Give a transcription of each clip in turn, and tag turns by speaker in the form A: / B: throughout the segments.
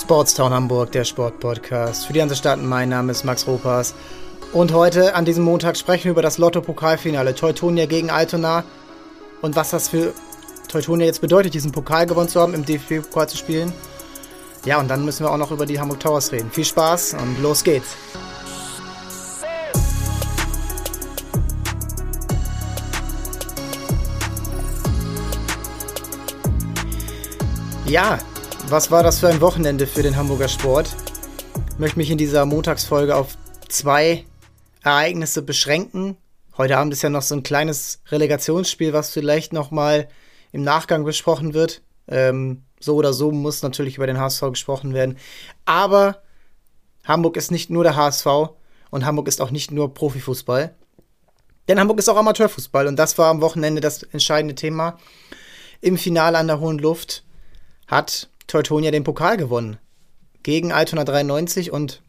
A: Sportstown Hamburg, der Sportpodcast. Für die Hansestaaten, mein Name ist Max Ropas. Und heute, an diesem Montag, sprechen wir über das Lotto-Pokalfinale Teutonia gegen Altona und was das für Teutonia jetzt bedeutet, diesen Pokal gewonnen zu haben, im DFB-Pokal zu spielen. Ja, und dann müssen wir auch noch über die Hamburg Towers reden. Viel Spaß und los geht's. Ja, was war das für ein Wochenende für den Hamburger Sport? Ich möchte mich in dieser Montagsfolge auf zwei Ereignisse beschränken. Heute Abend ist ja noch so ein kleines Relegationsspiel, was vielleicht noch mal im Nachgang besprochen wird. Ähm, so oder so muss natürlich über den HSV gesprochen werden. Aber Hamburg ist nicht nur der HSV und Hamburg ist auch nicht nur Profifußball. Denn Hamburg ist auch Amateurfußball und das war am Wochenende das entscheidende Thema. Im Finale an der Hohen Luft hat Teutonia den Pokal gewonnen. Gegen Altona 93 und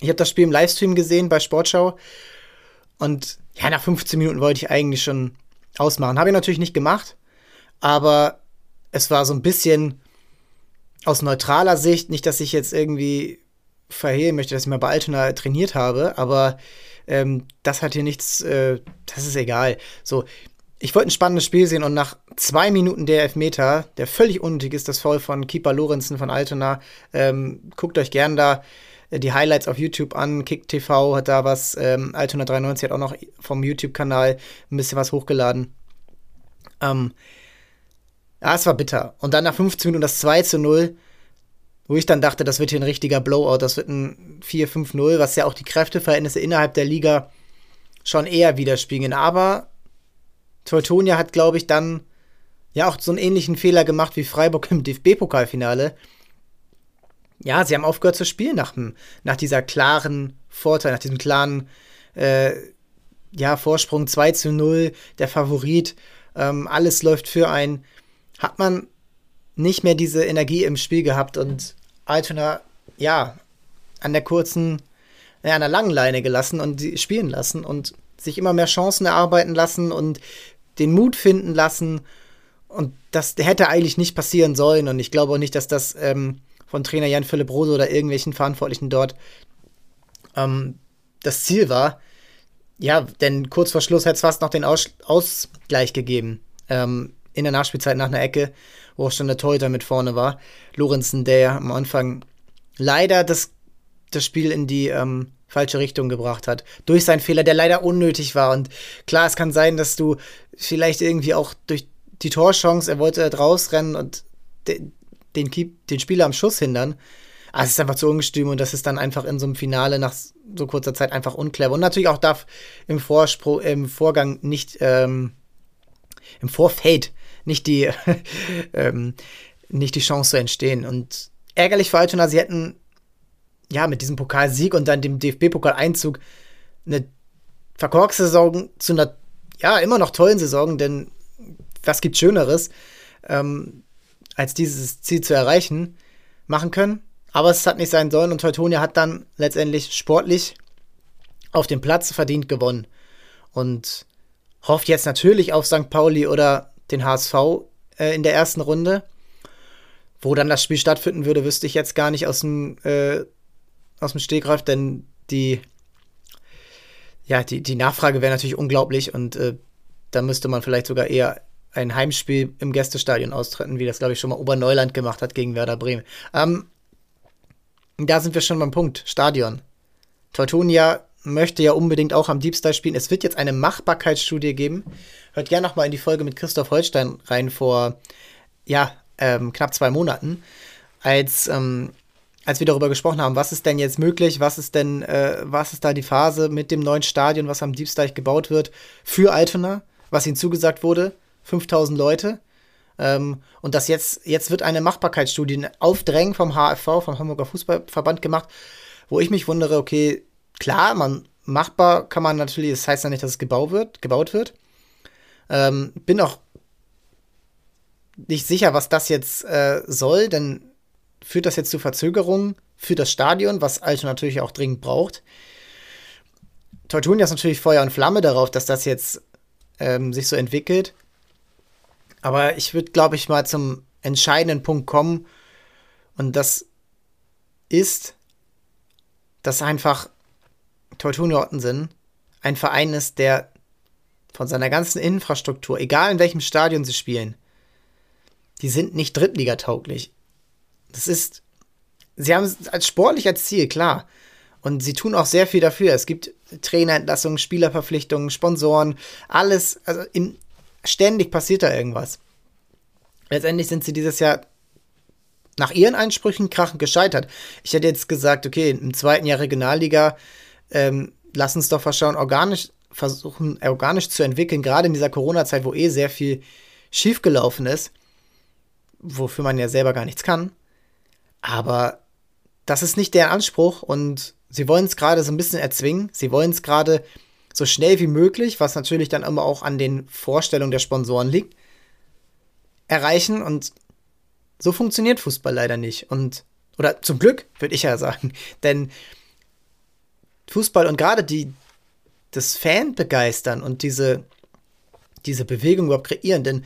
A: ich habe das Spiel im Livestream gesehen bei Sportschau und ja, nach 15 Minuten wollte ich eigentlich schon ausmachen. Habe ich natürlich nicht gemacht, aber es war so ein bisschen aus neutraler Sicht, nicht, dass ich jetzt irgendwie verhehlen möchte, dass ich mal bei Altona trainiert habe, aber ähm, das hat hier nichts, äh, das ist egal. So, ich wollte ein spannendes Spiel sehen und nach zwei Minuten der Elfmeter, der völlig unnötig ist, das Foul von Keeper Lorenzen von Altona, ähm, guckt euch gern da äh, die Highlights auf YouTube an. Kick TV hat da was, ähm, Altona 93 hat auch noch vom YouTube-Kanal ein bisschen was hochgeladen. Ähm, ja, es war bitter. Und dann nach 15 Minuten das 2 zu 0, wo ich dann dachte, das wird hier ein richtiger Blowout, das wird ein 4-5-0, was ja auch die Kräfteverhältnisse innerhalb der Liga schon eher widerspiegeln. Aber Teutonia hat, glaube ich, dann ja auch so einen ähnlichen Fehler gemacht wie Freiburg im DFB-Pokalfinale. Ja, sie haben aufgehört zu spielen nach, nach dieser klaren Vorteil, nach diesem klaren äh, ja, Vorsprung 2 zu 0, der Favorit, ähm, alles läuft für einen. Hat man nicht mehr diese Energie im Spiel gehabt und Altona, ja, an der kurzen, ja, an der langen Leine gelassen und spielen lassen und sich immer mehr Chancen erarbeiten lassen und den Mut finden lassen. Und das hätte eigentlich nicht passieren sollen. Und ich glaube auch nicht, dass das ähm, von Trainer Jan Philipp Rose oder irgendwelchen Verantwortlichen dort ähm, das Ziel war. Ja, denn kurz vor Schluss hätte es fast noch den Aus Ausgleich gegeben. Ähm, in der Nachspielzeit nach einer Ecke, wo auch schon der Torhüter mit vorne war. Lorenzen, der am Anfang leider das, das Spiel in die ähm, falsche Richtung gebracht hat. Durch seinen Fehler, der leider unnötig war. Und klar, es kann sein, dass du vielleicht irgendwie auch durch die Torchance, er wollte halt rausrennen und den, den, Keep, den Spieler am Schuss hindern. Aber es ist einfach zu ungestüm und das ist dann einfach in so einem Finale nach so kurzer Zeit einfach unclever. Und natürlich auch darf im, Vorspro im Vorgang nicht, ähm, im Vorfeld nicht die, ähm, nicht die Chance entstehen. Und ärgerlich für Altona, sie hätten ja, mit diesem Pokalsieg und dann dem DFB-Pokaleinzug eine verkorkste Saison zu einer, ja, immer noch tollen Saison, denn was gibt Schöneres, ähm, als dieses Ziel zu erreichen, machen können. Aber es hat nicht sein sollen und Teutonia hat dann letztendlich sportlich auf dem Platz verdient gewonnen. Und hofft jetzt natürlich auf St. Pauli oder den HSV äh, in der ersten Runde. Wo dann das Spiel stattfinden würde, wüsste ich jetzt gar nicht aus dem äh, aus dem Stegreif, denn die, ja, die, die Nachfrage wäre natürlich unglaublich und äh, da müsste man vielleicht sogar eher ein Heimspiel im Gästestadion austreten, wie das, glaube ich, schon mal Oberneuland gemacht hat gegen Werder Bremen. Ähm, da sind wir schon beim Punkt. Stadion. Teutonia möchte ja unbedingt auch am Style spielen. Es wird jetzt eine Machbarkeitsstudie geben. Hört gerne noch mal in die Folge mit Christoph Holstein rein vor, ja, ähm, knapp zwei Monaten, als ähm, als wir darüber gesprochen haben, was ist denn jetzt möglich, was ist denn, äh, was ist da die Phase mit dem neuen Stadion, was am Diebsteich gebaut wird für Altona, was ihnen zugesagt wurde, 5000 Leute. Ähm, und das jetzt, jetzt wird eine Machbarkeitsstudie auf Drängen vom HFV, vom Hamburger Fußballverband gemacht, wo ich mich wundere, okay, klar, man, machbar kann man natürlich, das heißt ja nicht, dass es gebaut wird, gebaut wird. Ähm, bin auch nicht sicher, was das jetzt äh, soll, denn führt das jetzt zu Verzögerungen für das Stadion, was Alto natürlich auch dringend braucht. Teutonia ist natürlich Feuer und Flamme darauf, dass das jetzt ähm, sich so entwickelt. Aber ich würde, glaube ich, mal zum entscheidenden Punkt kommen. Und das ist, dass einfach Teutonia Ottensen ein Verein ist, der von seiner ganzen Infrastruktur, egal in welchem Stadion sie spielen, die sind nicht drittligatauglich. Das ist, sie haben es als sportlich als Ziel, klar. Und sie tun auch sehr viel dafür. Es gibt Trainerentlassungen, Spielerverpflichtungen, Sponsoren, alles. Also in, ständig passiert da irgendwas. Letztendlich sind sie dieses Jahr nach ihren Einsprüchen krachend gescheitert. Ich hätte jetzt gesagt, okay, im zweiten Jahr Regionalliga, ähm, lass uns doch verschauen, organisch versuchen, organisch zu entwickeln, gerade in dieser Corona-Zeit, wo eh sehr viel schiefgelaufen ist, wofür man ja selber gar nichts kann. Aber das ist nicht der Anspruch und sie wollen es gerade so ein bisschen erzwingen. Sie wollen es gerade so schnell wie möglich, was natürlich dann immer auch an den Vorstellungen der Sponsoren liegt, erreichen und so funktioniert Fußball leider nicht. Und, oder zum Glück, würde ich ja sagen. Denn Fußball und gerade die, das Fan begeistern und diese, diese Bewegung überhaupt kreieren, denn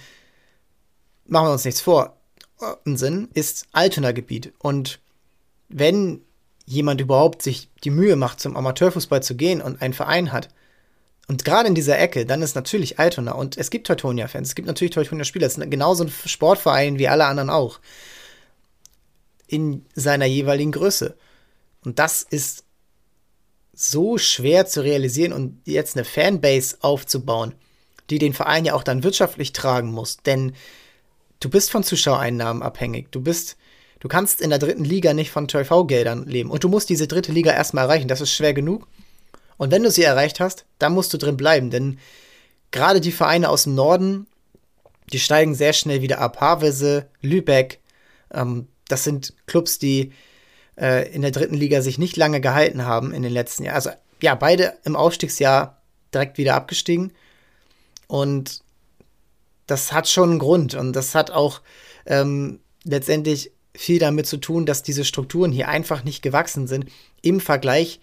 A: machen wir uns nichts vor. Sinn ist Altona-Gebiet. Und wenn jemand überhaupt sich die Mühe macht, zum Amateurfußball zu gehen und einen Verein hat, und gerade in dieser Ecke, dann ist natürlich Altona und es gibt Teutonia-Fans, es gibt natürlich Teutonia-Spieler, es ist genauso ein Sportverein wie alle anderen auch. In seiner jeweiligen Größe. Und das ist so schwer zu realisieren und jetzt eine Fanbase aufzubauen, die den Verein ja auch dann wirtschaftlich tragen muss. Denn du bist von Zuschauereinnahmen abhängig. Du bist, du kannst in der dritten Liga nicht von TV-Geldern leben. Und du musst diese dritte Liga erstmal erreichen. Das ist schwer genug. Und wenn du sie erreicht hast, dann musst du drin bleiben, denn gerade die Vereine aus dem Norden, die steigen sehr schnell wieder ab. Havelse, Lübeck, ähm, das sind Clubs, die äh, in der dritten Liga sich nicht lange gehalten haben in den letzten Jahren. Also ja, beide im Aufstiegsjahr direkt wieder abgestiegen. Und das hat schon einen Grund und das hat auch ähm, letztendlich viel damit zu tun, dass diese Strukturen hier einfach nicht gewachsen sind im Vergleich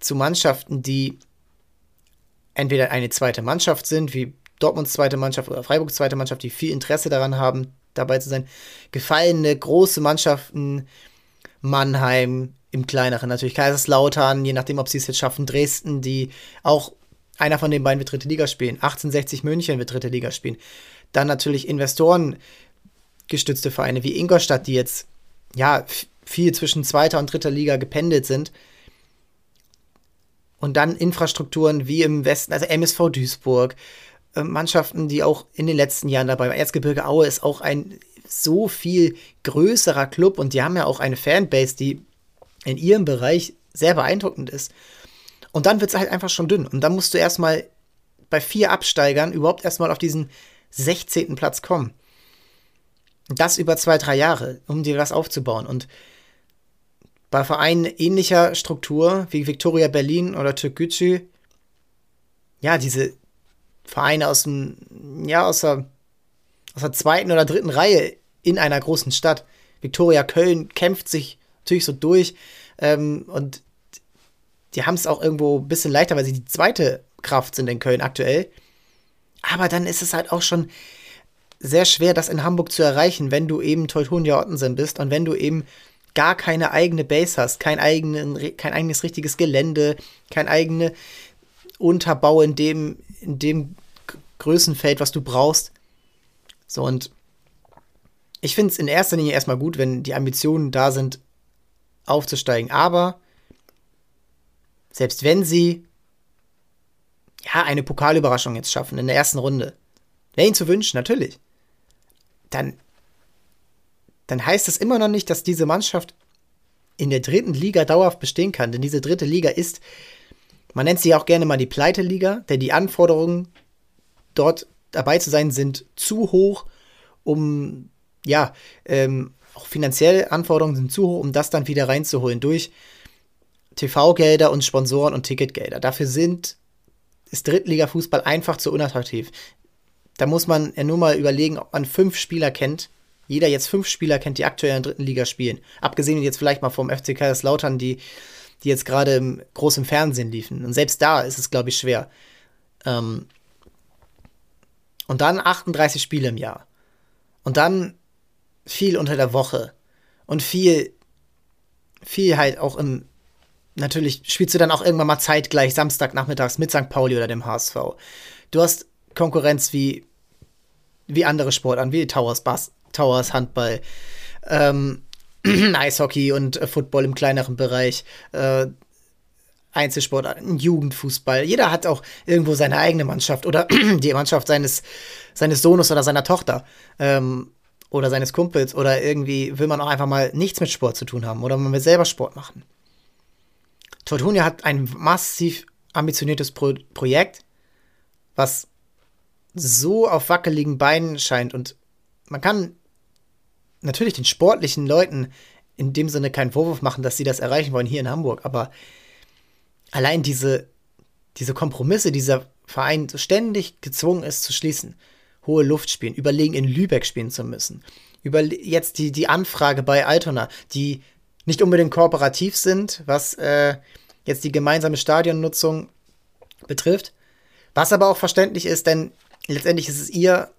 A: zu Mannschaften, die entweder eine zweite Mannschaft sind, wie Dortmunds zweite Mannschaft oder Freiburgs zweite Mannschaft, die viel Interesse daran haben, dabei zu sein. Gefallene große Mannschaften, Mannheim, im kleineren natürlich Kaiserslautern, je nachdem, ob sie es jetzt schaffen, Dresden, die auch einer von den beiden wird dritte Liga spielen. 1860 München wird dritte Liga spielen. Dann natürlich Investoren gestützte Vereine wie Ingolstadt, die jetzt ja viel zwischen zweiter und dritter Liga gependelt sind. Und dann Infrastrukturen wie im Westen, also MSV Duisburg, äh, Mannschaften, die auch in den letzten Jahren dabei waren. Erzgebirge Aue ist auch ein so viel größerer Club und die haben ja auch eine Fanbase, die in ihrem Bereich sehr beeindruckend ist. Und dann wird es halt einfach schon dünn. Und dann musst du erstmal bei vier Absteigern überhaupt erstmal auf diesen 16. Platz kommen. Das über zwei, drei Jahre, um dir was aufzubauen. Und bei Vereinen ähnlicher Struktur wie Victoria Berlin oder Türkgücü, ja, diese Vereine aus dem, ja, aus der, aus der zweiten oder dritten Reihe in einer großen Stadt. Victoria Köln kämpft sich natürlich so durch ähm, und die haben es auch irgendwo ein bisschen leichter, weil sie die zweite Kraft sind in Köln aktuell. Aber dann ist es halt auch schon sehr schwer, das in Hamburg zu erreichen, wenn du eben Teutonia Ottensen bist und wenn du eben gar keine eigene Base hast, kein, eigenen, kein eigenes richtiges Gelände, kein eigener Unterbau in dem, in dem Größenfeld, was du brauchst. So, und ich finde es in erster Linie erstmal gut, wenn die Ambitionen da sind, aufzusteigen. Aber selbst wenn sie ja eine Pokalüberraschung jetzt schaffen in der ersten Runde, wäre ihnen zu wünschen, natürlich, dann dann heißt das immer noch nicht, dass diese Mannschaft in der dritten Liga dauerhaft bestehen kann. Denn diese dritte Liga ist, man nennt sie auch gerne mal die Pleite-Liga, denn die Anforderungen dort dabei zu sein sind zu hoch, um, ja, ähm, auch finanzielle Anforderungen sind zu hoch, um das dann wieder reinzuholen durch TV-Gelder und Sponsoren und Ticketgelder. Dafür sind, ist Drittliga-Fußball einfach zu unattraktiv. Da muss man ja nur mal überlegen, ob man fünf Spieler kennt, jeder jetzt fünf Spieler kennt, die aktuell in der dritten Liga spielen. Abgesehen jetzt vielleicht mal vom FC Kaiserslautern, die, die jetzt gerade im, groß im Fernsehen liefen. Und selbst da ist es, glaube ich, schwer. Ähm und dann 38 Spiele im Jahr. Und dann viel unter der Woche. Und viel, viel halt auch im, natürlich spielst du dann auch irgendwann mal zeitgleich Samstagnachmittags mit St. Pauli oder dem HSV. Du hast Konkurrenz wie, wie andere Sportarten, wie Towers Bass, Towers Handball, ähm, Eishockey und äh, Football im kleineren Bereich, äh, Einzelsportarten, Jugendfußball. Jeder hat auch irgendwo seine eigene Mannschaft oder die Mannschaft seines, seines Sohnes oder seiner Tochter. Ähm, oder seines Kumpels oder irgendwie will man auch einfach mal nichts mit Sport zu tun haben oder man will selber Sport machen. Tortonia hat ein massiv ambitioniertes Pro Projekt, was so auf wackeligen Beinen scheint und man kann natürlich den sportlichen Leuten in dem Sinne keinen Vorwurf machen, dass sie das erreichen wollen hier in Hamburg, aber allein diese, diese Kompromisse, dieser Verein ständig gezwungen ist zu schließen, hohe Luft spielen, überlegen in Lübeck spielen zu müssen, über jetzt die, die Anfrage bei Altona, die nicht unbedingt kooperativ sind, was äh, jetzt die gemeinsame Stadionnutzung betrifft, was aber auch verständlich ist, denn letztendlich ist es ihr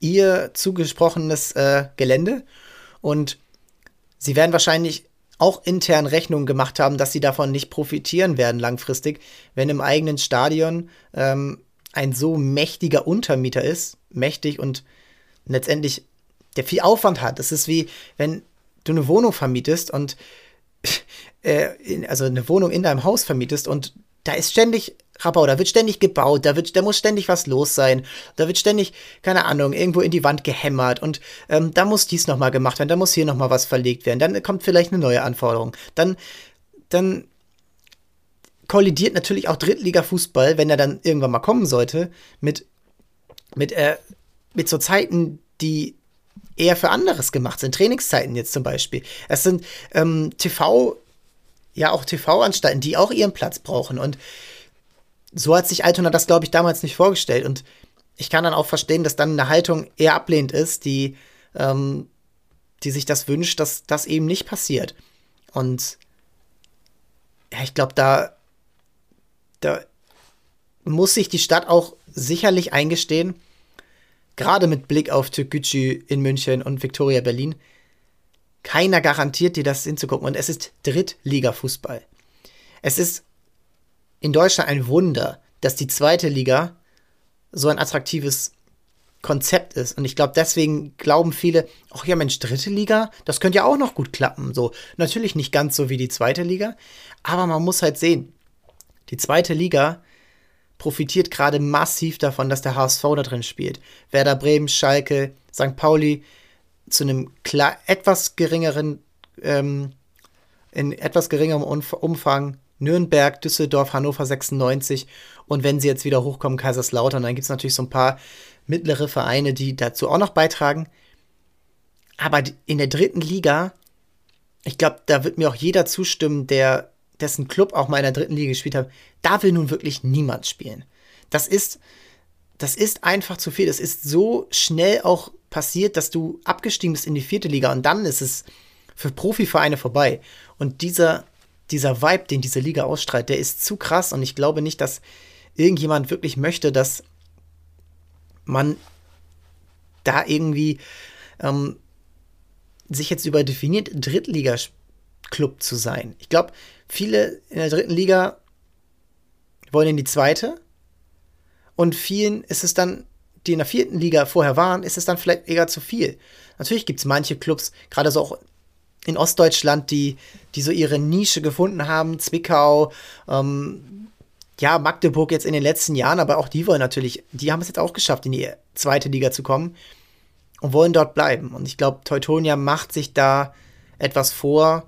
A: ihr zugesprochenes äh, Gelände und sie werden wahrscheinlich auch intern Rechnungen gemacht haben, dass sie davon nicht profitieren werden langfristig, wenn im eigenen Stadion ähm, ein so mächtiger Untermieter ist, mächtig und letztendlich der viel Aufwand hat. Es ist wie, wenn du eine Wohnung vermietest und äh, also eine Wohnung in deinem Haus vermietest und da ist ständig Rabau, da wird ständig gebaut, da wird, da muss ständig was los sein, da wird ständig, keine Ahnung, irgendwo in die Wand gehämmert und ähm, da muss dies nochmal gemacht werden, da muss hier nochmal was verlegt werden, dann kommt vielleicht eine neue Anforderung, dann, dann kollidiert natürlich auch Drittliga-Fußball, wenn er dann irgendwann mal kommen sollte, mit, mit, äh, mit so Zeiten, die eher für anderes gemacht sind. Trainingszeiten jetzt zum Beispiel. Es sind ähm, TV, ja auch TV-Anstalten, die auch ihren Platz brauchen. Und so hat sich Altona das, glaube ich, damals nicht vorgestellt. Und ich kann dann auch verstehen, dass dann eine Haltung eher ablehnt ist, die, ähm, die sich das wünscht, dass das eben nicht passiert. Und ja, ich glaube, da, da muss sich die Stadt auch sicherlich eingestehen, gerade mit Blick auf Türkgücü in München und Viktoria Berlin, keiner garantiert dir das hinzugucken. Und es ist Drittliga-Fußball. Es ist in Deutschland ein Wunder, dass die zweite Liga so ein attraktives Konzept ist. Und ich glaube, deswegen glauben viele, ach ja, Mensch, dritte Liga, das könnte ja auch noch gut klappen. So, natürlich nicht ganz so wie die zweite Liga, aber man muss halt sehen, die zweite Liga profitiert gerade massiv davon, dass der HSV da drin spielt. Werder Bremen, Schalke, St. Pauli zu einem etwas geringeren, ähm, in etwas geringerem Umfang Nürnberg, Düsseldorf, Hannover 96 und wenn sie jetzt wieder hochkommen, Kaiserslautern, dann gibt es natürlich so ein paar mittlere Vereine, die dazu auch noch beitragen. Aber in der dritten Liga, ich glaube, da wird mir auch jeder zustimmen, der dessen Club auch mal in der dritten Liga gespielt hat, da will nun wirklich niemand spielen. Das ist, das ist einfach zu viel. Es ist so schnell auch passiert, dass du abgestiegen bist in die vierte Liga und dann ist es für Profivereine vorbei. Und dieser dieser Vibe, den diese Liga ausstrahlt, der ist zu krass und ich glaube nicht, dass irgendjemand wirklich möchte, dass man da irgendwie ähm, sich jetzt über definiert, Drittliga-Club zu sein. Ich glaube, viele in der dritten Liga wollen in die zweite und vielen ist es dann, die in der vierten Liga vorher waren, ist es dann vielleicht eher zu viel. Natürlich gibt es manche Clubs, gerade so auch in Ostdeutschland, die, die so ihre Nische gefunden haben. Zwickau, ähm, ja, Magdeburg jetzt in den letzten Jahren, aber auch die wollen natürlich, die haben es jetzt auch geschafft, in die zweite Liga zu kommen und wollen dort bleiben. Und ich glaube, Teutonia macht sich da etwas vor,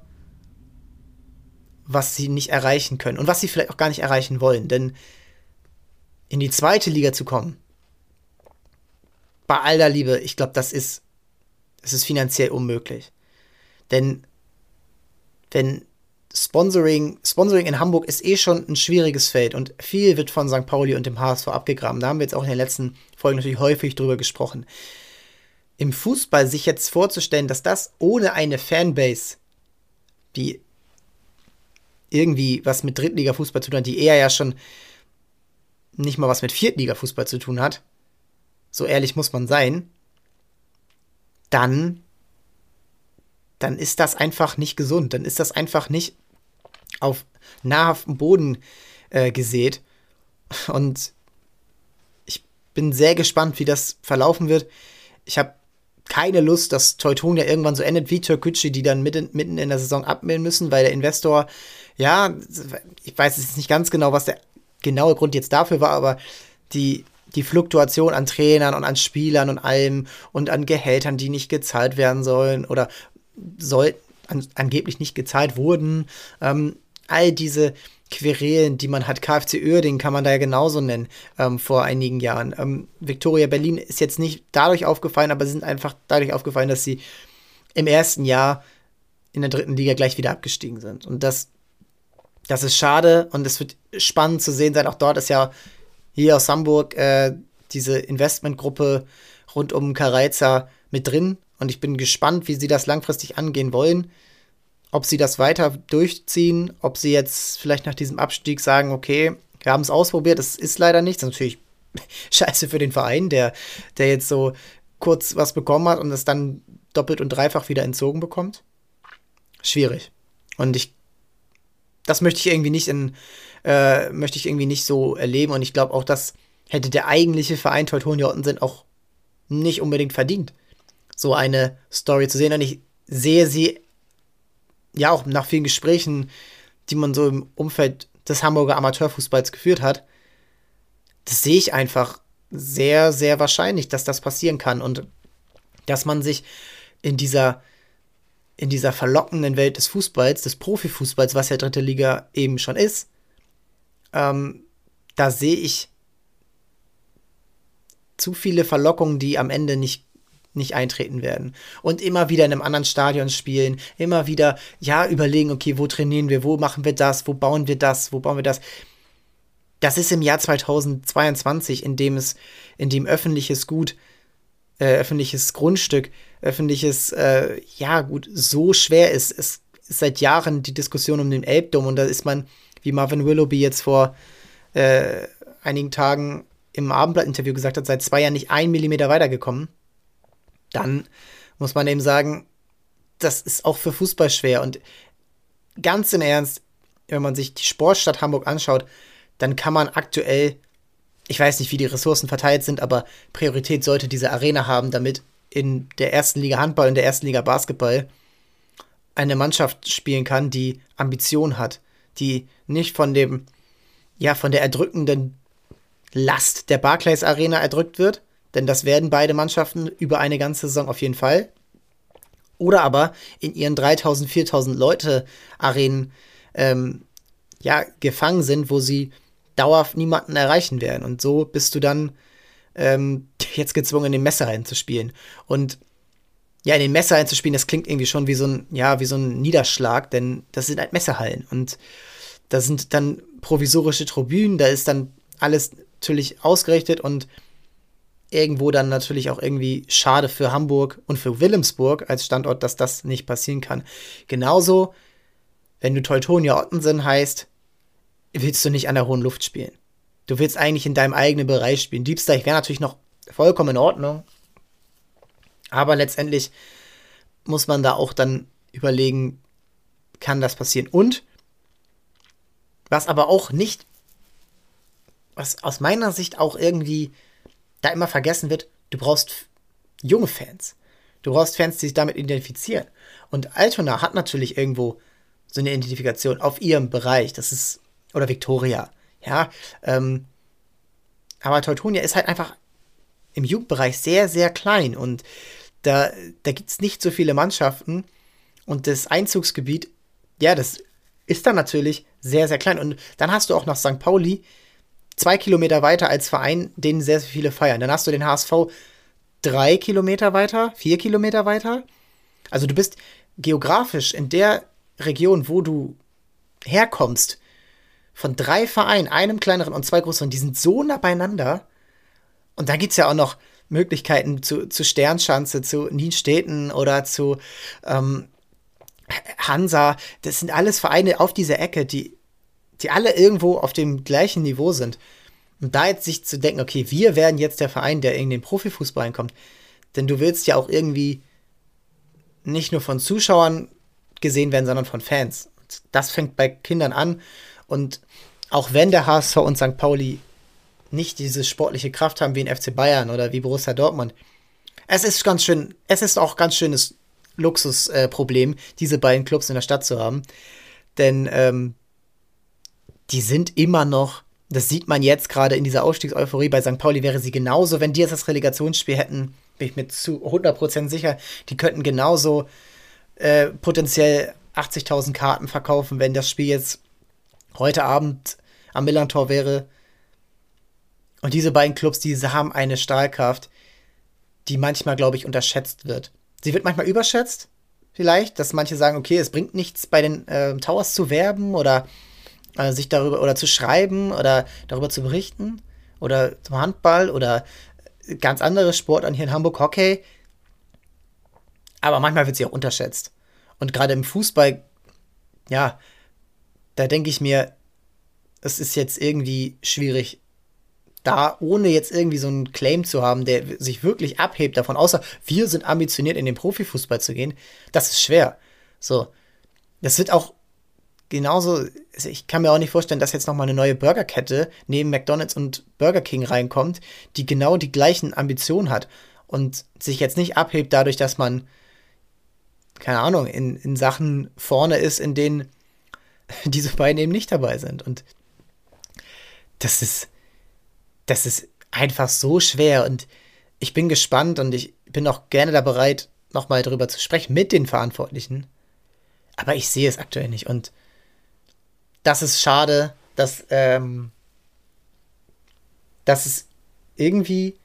A: was sie nicht erreichen können und was sie vielleicht auch gar nicht erreichen wollen. Denn in die zweite Liga zu kommen, bei all der Liebe, ich glaube, das ist, das ist finanziell unmöglich. Denn wenn Sponsoring, Sponsoring in Hamburg ist eh schon ein schwieriges Feld und viel wird von St. Pauli und dem HSV abgegraben. Da haben wir jetzt auch in den letzten Folgen natürlich häufig drüber gesprochen. Im Fußball sich jetzt vorzustellen, dass das ohne eine Fanbase, die irgendwie was mit Drittliga-Fußball zu tun hat, die eher ja schon nicht mal was mit Viertliga-Fußball zu tun hat, so ehrlich muss man sein, dann dann ist das einfach nicht gesund. Dann ist das einfach nicht auf nahrhaftem Boden äh, gesät. Und ich bin sehr gespannt, wie das verlaufen wird. Ich habe keine Lust, dass Teutonia irgendwann so endet wie Türkgücü, die dann mitten, mitten in der Saison abmelden müssen, weil der Investor, ja, ich weiß jetzt nicht ganz genau, was der genaue Grund jetzt dafür war, aber die, die Fluktuation an Trainern und an Spielern und allem und an Gehältern, die nicht gezahlt werden sollen oder soll, an, angeblich nicht gezahlt wurden, ähm, all diese Querelen, die man hat. KfC Uerdingen kann man da ja genauso nennen ähm, vor einigen Jahren. Ähm, Victoria Berlin ist jetzt nicht dadurch aufgefallen, aber sie sind einfach dadurch aufgefallen, dass sie im ersten Jahr in der dritten Liga gleich wieder abgestiegen sind. Und das, das ist schade und es wird spannend zu sehen sein. Auch dort ist ja hier aus Hamburg äh, diese Investmentgruppe rund um Kareiza mit drin. Und ich bin gespannt, wie sie das langfristig angehen wollen ob sie das weiter durchziehen, ob sie jetzt vielleicht nach diesem Abstieg sagen, okay, wir haben es ausprobiert, es ist leider nichts. Natürlich scheiße für den Verein, der, der jetzt so kurz was bekommen hat und es dann doppelt und dreifach wieder entzogen bekommt. Schwierig. Und ich, das möchte ich irgendwie nicht in, äh, möchte ich irgendwie nicht so erleben. Und ich glaube auch, das hätte der eigentliche Verein Teutonia Ottensen auch nicht unbedingt verdient, so eine Story zu sehen. Und ich sehe sie ja auch nach vielen Gesprächen, die man so im Umfeld des Hamburger Amateurfußballs geführt hat, das sehe ich einfach sehr, sehr wahrscheinlich, dass das passieren kann und dass man sich in dieser, in dieser verlockenden Welt des Fußballs, des Profifußballs, was ja dritte Liga eben schon ist, ähm, da sehe ich zu viele Verlockungen, die am Ende nicht nicht eintreten werden. Und immer wieder in einem anderen Stadion spielen, immer wieder, ja, überlegen, okay, wo trainieren wir, wo machen wir das, wo bauen wir das, wo bauen wir das. Das ist im Jahr 2022, in dem es, in dem öffentliches Gut, äh, öffentliches Grundstück, öffentliches, äh, ja, gut, so schwer ist. Es ist seit Jahren die Diskussion um den Elbdom und da ist man, wie Marvin Willoughby jetzt vor äh, einigen Tagen im Abendblatt-Interview gesagt hat, seit zwei Jahren nicht ein Millimeter weitergekommen dann muss man eben sagen, das ist auch für Fußball schwer. Und ganz im Ernst, wenn man sich die Sportstadt Hamburg anschaut, dann kann man aktuell, ich weiß nicht, wie die Ressourcen verteilt sind, aber Priorität sollte diese Arena haben, damit in der ersten Liga Handball und der ersten Liga Basketball eine Mannschaft spielen kann, die Ambition hat, die nicht von dem, ja, von der erdrückenden Last der Barclays Arena erdrückt wird, denn das werden beide Mannschaften über eine ganze Saison auf jeden Fall. Oder aber in ihren 3000, 4000 Leute Arenen ähm, ja, gefangen sind, wo sie dauerhaft niemanden erreichen werden. Und so bist du dann ähm, jetzt gezwungen, in den Messerhallen zu spielen. Und ja, in den Messerhallen zu spielen, das klingt irgendwie schon wie so ein, ja, wie so ein Niederschlag, denn das sind halt Messerhallen. Und da sind dann provisorische Tribünen, da ist dann alles natürlich ausgerichtet und irgendwo dann natürlich auch irgendwie schade für Hamburg und für Wilhelmsburg als Standort, dass das nicht passieren kann. Genauso, wenn du Teutonia Ottensen heißt, willst du nicht an der hohen Luft spielen. Du willst eigentlich in deinem eigenen Bereich spielen. Diebsteich wäre natürlich noch vollkommen in Ordnung. Aber letztendlich muss man da auch dann überlegen, kann das passieren? Und was aber auch nicht, was aus meiner Sicht auch irgendwie da immer vergessen wird, du brauchst junge Fans. Du brauchst Fans, die sich damit identifizieren. Und Altona hat natürlich irgendwo so eine Identifikation auf ihrem Bereich. Das ist, oder Victoria, ja. Ähm, aber Teutonia ist halt einfach im Jugendbereich sehr, sehr klein und da, da gibt es nicht so viele Mannschaften und das Einzugsgebiet, ja, das ist dann natürlich sehr, sehr klein. Und dann hast du auch noch St. Pauli, zwei Kilometer weiter als Verein, den sehr, sehr viele feiern. Dann hast du den HSV drei Kilometer weiter, vier Kilometer weiter. Also du bist geografisch in der Region, wo du herkommst, von drei Vereinen, einem kleineren und zwei größeren, die sind so nah beieinander. Und da gibt es ja auch noch Möglichkeiten zu, zu Sternschanze, zu Nienstädten oder zu ähm, Hansa. Das sind alles Vereine auf dieser Ecke, die die alle irgendwo auf dem gleichen Niveau sind. Und da jetzt sich zu denken, okay, wir werden jetzt der Verein, der in den Profifußball kommt, denn du willst ja auch irgendwie nicht nur von Zuschauern gesehen werden, sondern von Fans. Das fängt bei Kindern an. Und auch wenn der HSV und St. Pauli nicht diese sportliche Kraft haben wie in FC Bayern oder wie Borussia Dortmund, es ist ganz schön, es ist auch ganz schönes Luxusproblem, äh, diese beiden Clubs in der Stadt zu haben. Denn ähm, die sind immer noch, das sieht man jetzt gerade in dieser Aufstiegseuphorie, bei St. Pauli wäre sie genauso, wenn die jetzt das Relegationsspiel hätten, bin ich mir zu 100% sicher, die könnten genauso äh, potenziell 80.000 Karten verkaufen, wenn das Spiel jetzt heute Abend am Millantor wäre. Und diese beiden Clubs, diese haben eine Stahlkraft, die manchmal, glaube ich, unterschätzt wird. Sie wird manchmal überschätzt, vielleicht, dass manche sagen, okay, es bringt nichts bei den äh, Towers zu werben oder äh, sich darüber oder zu schreiben oder darüber zu berichten oder zum Handball oder ganz andere Sportarten hier in Hamburg, Hockey. Aber manchmal wird sie auch unterschätzt. Und gerade im Fußball, ja, da denke ich mir, es ist jetzt irgendwie schwierig, da, ohne jetzt irgendwie so einen Claim zu haben, der sich wirklich abhebt davon, außer wir sind ambitioniert, in den Profifußball zu gehen, das ist schwer. So. Das wird auch genauso, also ich kann mir auch nicht vorstellen, dass jetzt nochmal eine neue Burgerkette neben McDonalds und Burger King reinkommt, die genau die gleichen Ambitionen hat und sich jetzt nicht abhebt dadurch, dass man, keine Ahnung, in, in Sachen vorne ist, in denen diese beiden eben nicht dabei sind. Und das ist, das ist einfach so schwer und ich bin gespannt und ich bin auch gerne da bereit, nochmal darüber zu sprechen mit den Verantwortlichen. Aber ich sehe es aktuell nicht und das ist schade, dass, ähm, dass es irgendwie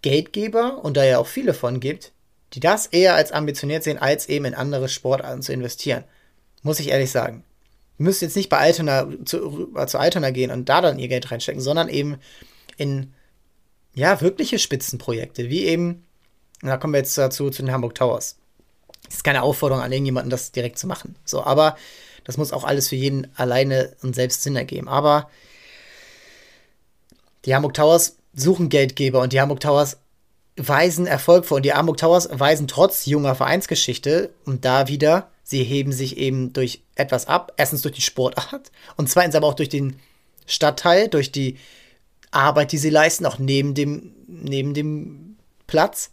A: Geldgeber und da ja auch viele von gibt, die das eher als ambitioniert sehen, als eben in andere Sportarten zu investieren. Muss ich ehrlich sagen müssen jetzt nicht bei Altona zu, zu Altona gehen und da dann ihr Geld reinstecken, sondern eben in ja, wirkliche Spitzenprojekte, wie eben, da kommen wir jetzt dazu, zu den Hamburg Towers. Das ist keine Aufforderung an irgendjemanden, das direkt zu machen. So, aber das muss auch alles für jeden alleine und selbst Sinn ergeben. Aber die Hamburg Towers suchen Geldgeber und die Hamburg Towers weisen Erfolg vor. Und die Hamburg Towers weisen trotz junger Vereinsgeschichte und da wieder Sie heben sich eben durch etwas ab. Erstens durch die Sportart und zweitens aber auch durch den Stadtteil, durch die Arbeit, die sie leisten, auch neben dem, neben dem Platz,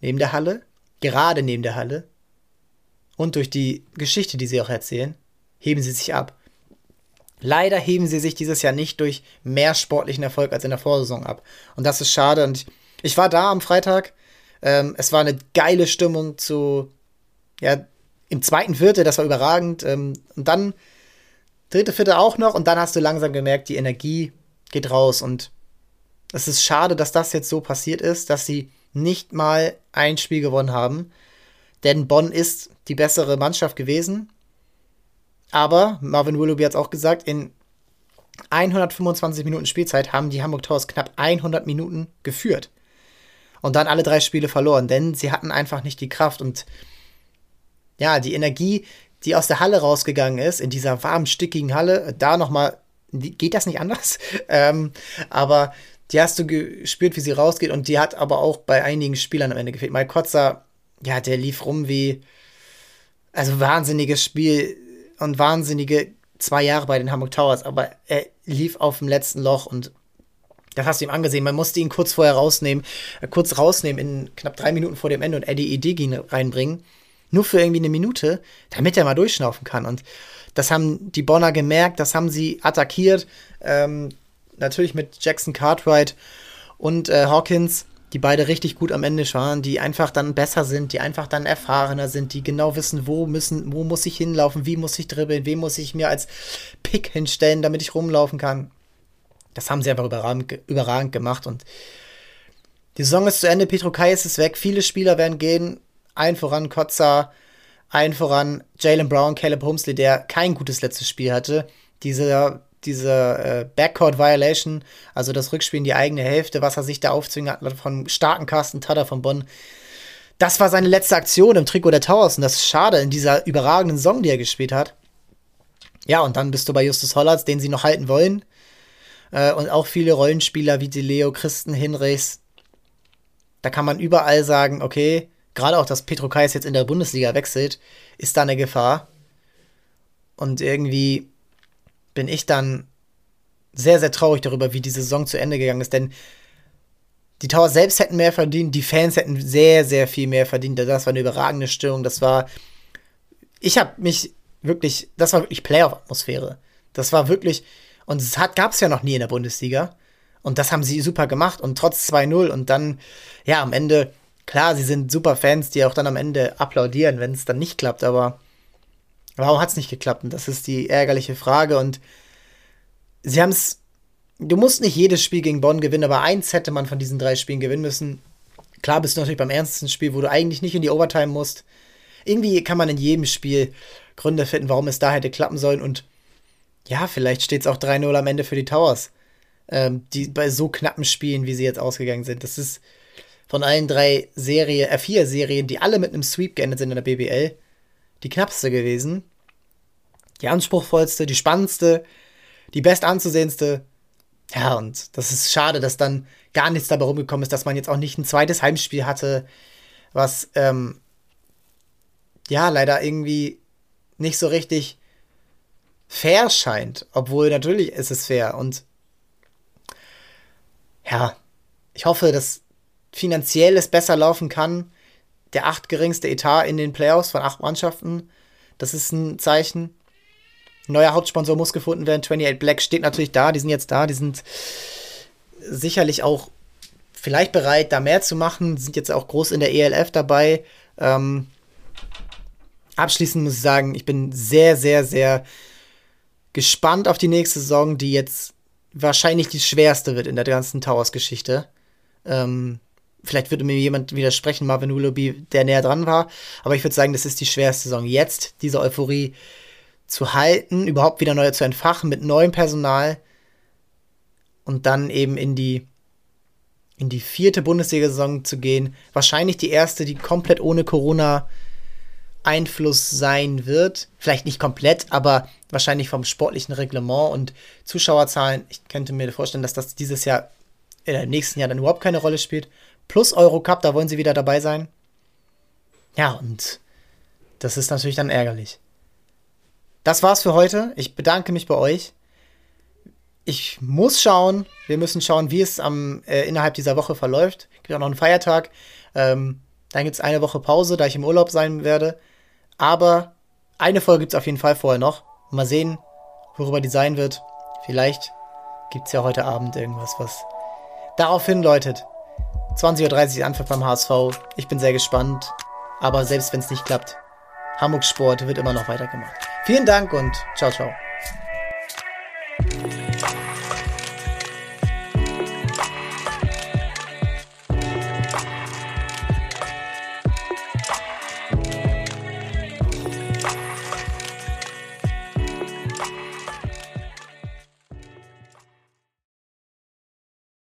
A: neben der Halle, gerade neben der Halle und durch die Geschichte, die sie auch erzählen, heben sie sich ab. Leider heben sie sich dieses Jahr nicht durch mehr sportlichen Erfolg als in der Vorsaison ab. Und das ist schade. Und ich, war da am Freitag. Ähm, es war eine geile Stimmung zu ja, im zweiten Vierte, das war überragend. Ähm, und dann dritte, vierte auch noch. Und dann hast du langsam gemerkt, die Energie geht raus. Und es ist schade, dass das jetzt so passiert ist, dass sie nicht mal ein Spiel gewonnen haben. Denn Bonn ist die bessere Mannschaft gewesen. Aber Marvin Willoughby hat es auch gesagt, in 125 Minuten Spielzeit haben die Hamburg Towers knapp 100 Minuten geführt. Und dann alle drei Spiele verloren, denn sie hatten einfach nicht die Kraft. Und ja, die Energie, die aus der Halle rausgegangen ist, in dieser warmen, stickigen Halle, da nochmal, geht das nicht anders? ähm, aber die hast du gespürt, wie sie rausgeht und die hat aber auch bei einigen Spielern am Ende gefehlt. Mike Kotzer, ja, der lief rum wie, also wahnsinniges Spiel und wahnsinnige zwei Jahre bei den Hamburg Towers, aber er lief auf dem letzten Loch und das hast du ihm angesehen. Man musste ihn kurz vorher rausnehmen, äh, kurz rausnehmen in knapp drei Minuten vor dem Ende und Eddie Edigin reinbringen. Nur für irgendwie eine Minute, damit er mal durchschnaufen kann. Und das haben die Bonner gemerkt, das haben sie attackiert. Ähm, natürlich mit Jackson Cartwright und äh, Hawkins, die beide richtig gut am Ende waren, die einfach dann besser sind, die einfach dann erfahrener sind, die genau wissen, wo müssen, wo muss ich hinlaufen, wie muss ich dribbeln, wem muss ich mir als Pick hinstellen, damit ich rumlaufen kann. Das haben sie einfach überragend, überragend gemacht und die Saison ist zu Ende, Petro Kai ist weg, viele Spieler werden gehen, ein voran Kotza, ein voran Jalen Brown, Caleb Humsley, der kein gutes letztes Spiel hatte. Diese, diese äh, Backcourt Violation, also das Rückspiel in die eigene Hälfte, was er sich da aufzwingen hat von starken Carsten Tada von Bonn. Das war seine letzte Aktion im Trikot der Towers und das ist schade in dieser überragenden Song, die er gespielt hat. Ja, und dann bist du bei Justus Hollatz, den sie noch halten wollen. Äh, und auch viele Rollenspieler wie die Leo Christen Hinrichs. Da kann man überall sagen, okay, gerade auch, dass Petro Kais jetzt in der Bundesliga wechselt, ist da eine Gefahr. Und irgendwie bin ich dann sehr, sehr traurig darüber, wie die Saison zu Ende gegangen ist, denn die Towers selbst hätten mehr verdient, die Fans hätten sehr, sehr viel mehr verdient. Das war eine überragende Stimmung. Das war. Ich habe mich wirklich. Das war wirklich Playoff-Atmosphäre. Das war wirklich. Und es gab es ja noch nie in der Bundesliga. Und das haben sie super gemacht. Und trotz 2-0 und dann, ja, am Ende, klar, sie sind super Fans, die auch dann am Ende applaudieren, wenn es dann nicht klappt. Aber warum hat es nicht geklappt? Und das ist die ärgerliche Frage. Und sie haben es du musst nicht jedes Spiel gegen Bonn gewinnen, aber eins hätte man von diesen drei Spielen gewinnen müssen. Klar bist du natürlich beim ernsten Spiel, wo du eigentlich nicht in die Overtime musst. Irgendwie kann man in jedem Spiel Gründe finden, warum es da hätte klappen sollen. Und ja, vielleicht steht es auch 3-0 am Ende für die Towers. Ähm, die bei so knappen Spielen, wie sie jetzt ausgegangen sind. Das ist von allen drei Serien, äh, vier Serien, die alle mit einem Sweep geendet sind in der BBL, die knappste gewesen. Die anspruchsvollste, die spannendste, die best anzusehendste ja, und das ist schade, dass dann gar nichts dabei rumgekommen ist, dass man jetzt auch nicht ein zweites Heimspiel hatte, was ähm, ja leider irgendwie nicht so richtig fair scheint. Obwohl natürlich ist es fair. Und ja, ich hoffe, dass finanziell es besser laufen kann. Der acht geringste Etat in den Playoffs von acht Mannschaften. Das ist ein Zeichen. Neuer Hauptsponsor muss gefunden werden. 28 Black steht natürlich da. Die sind jetzt da. Die sind sicherlich auch vielleicht bereit, da mehr zu machen. Sind jetzt auch groß in der ELF dabei. Ähm, abschließend muss ich sagen, ich bin sehr, sehr, sehr gespannt auf die nächste Saison, die jetzt wahrscheinlich die schwerste wird in der ganzen Towers-Geschichte. Ähm, vielleicht würde mir jemand widersprechen, Marvin Willoughby, der näher dran war. Aber ich würde sagen, das ist die schwerste Saison. Jetzt, diese Euphorie zu halten, überhaupt wieder neu zu entfachen mit neuem Personal und dann eben in die in die vierte Bundesliga-Saison zu gehen. Wahrscheinlich die erste, die komplett ohne Corona Einfluss sein wird. Vielleicht nicht komplett, aber wahrscheinlich vom sportlichen Reglement und Zuschauerzahlen. Ich könnte mir vorstellen, dass das dieses Jahr, äh, im nächsten Jahr dann überhaupt keine Rolle spielt. Plus Eurocup, da wollen sie wieder dabei sein. Ja, und das ist natürlich dann ärgerlich. Das war's für heute. Ich bedanke mich bei euch. Ich muss schauen, wir müssen schauen, wie es am, äh, innerhalb dieser Woche verläuft. Es gibt auch noch einen Feiertag. Ähm, dann gibt es eine Woche Pause, da ich im Urlaub sein werde. Aber eine Folge gibt es auf jeden Fall vorher noch. Mal sehen, worüber die sein wird. Vielleicht gibt es ja heute Abend irgendwas, was darauf hindeutet. 20.30 Uhr Anpfiff beim HSV. Ich bin sehr gespannt. Aber selbst wenn es nicht klappt, Hamburg Sport wird immer noch weitergemacht. Vielen Dank und ciao, ciao.